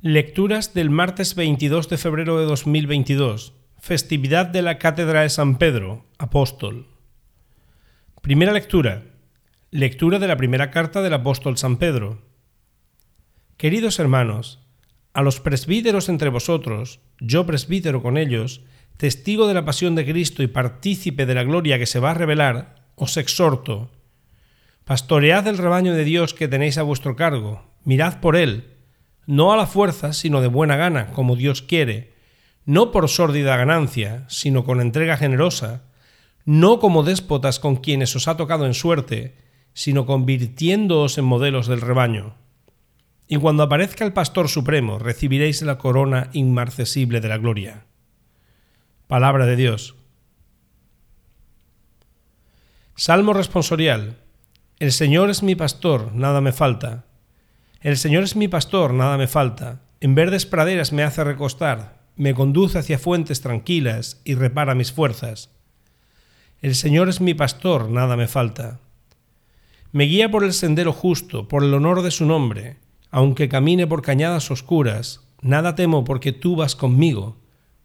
Lecturas del martes 22 de febrero de 2022, festividad de la Cátedra de San Pedro, apóstol. Primera lectura. Lectura de la primera carta del apóstol San Pedro. Queridos hermanos, a los presbíteros entre vosotros, yo presbítero con ellos, testigo de la pasión de Cristo y partícipe de la gloria que se va a revelar, os exhorto. Pastoread el rebaño de Dios que tenéis a vuestro cargo, mirad por él, no a la fuerza, sino de buena gana, como Dios quiere, no por sórdida ganancia, sino con entrega generosa, no como déspotas con quienes os ha tocado en suerte, sino convirtiéndoos en modelos del rebaño. Y cuando aparezca el Pastor Supremo, recibiréis la corona inmarcesible de la gloria. Palabra de Dios. Salmo responsorial. El Señor es mi pastor, nada me falta. El Señor es mi pastor, nada me falta. En verdes praderas me hace recostar, me conduce hacia fuentes tranquilas y repara mis fuerzas. El Señor es mi pastor, nada me falta. Me guía por el sendero justo, por el honor de su nombre. Aunque camine por cañadas oscuras, nada temo porque tú vas conmigo.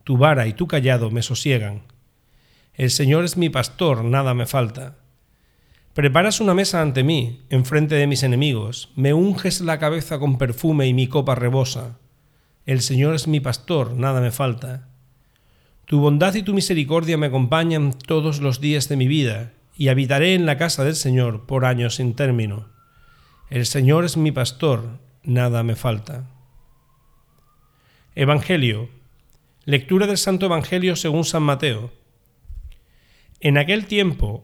Tu vara y tu callado me sosiegan. El Señor es mi pastor, nada me falta. Preparas una mesa ante mí, enfrente de mis enemigos, me unges la cabeza con perfume y mi copa rebosa. El Señor es mi pastor, nada me falta. Tu bondad y tu misericordia me acompañan todos los días de mi vida, y habitaré en la casa del Señor por años sin término. El Señor es mi pastor, nada me falta. Evangelio. Lectura del Santo Evangelio según San Mateo. En aquel tiempo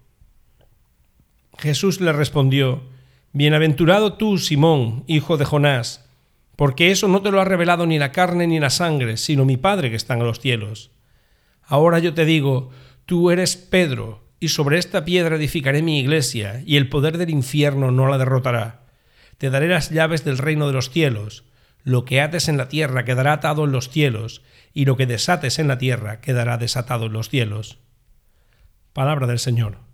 Jesús le respondió, Bienaventurado tú, Simón, hijo de Jonás, porque eso no te lo ha revelado ni la carne ni la sangre, sino mi Padre que está en los cielos. Ahora yo te digo, tú eres Pedro, y sobre esta piedra edificaré mi iglesia, y el poder del infierno no la derrotará. Te daré las llaves del reino de los cielos. Lo que ates en la tierra quedará atado en los cielos, y lo que desates en la tierra quedará desatado en los cielos. Palabra del Señor.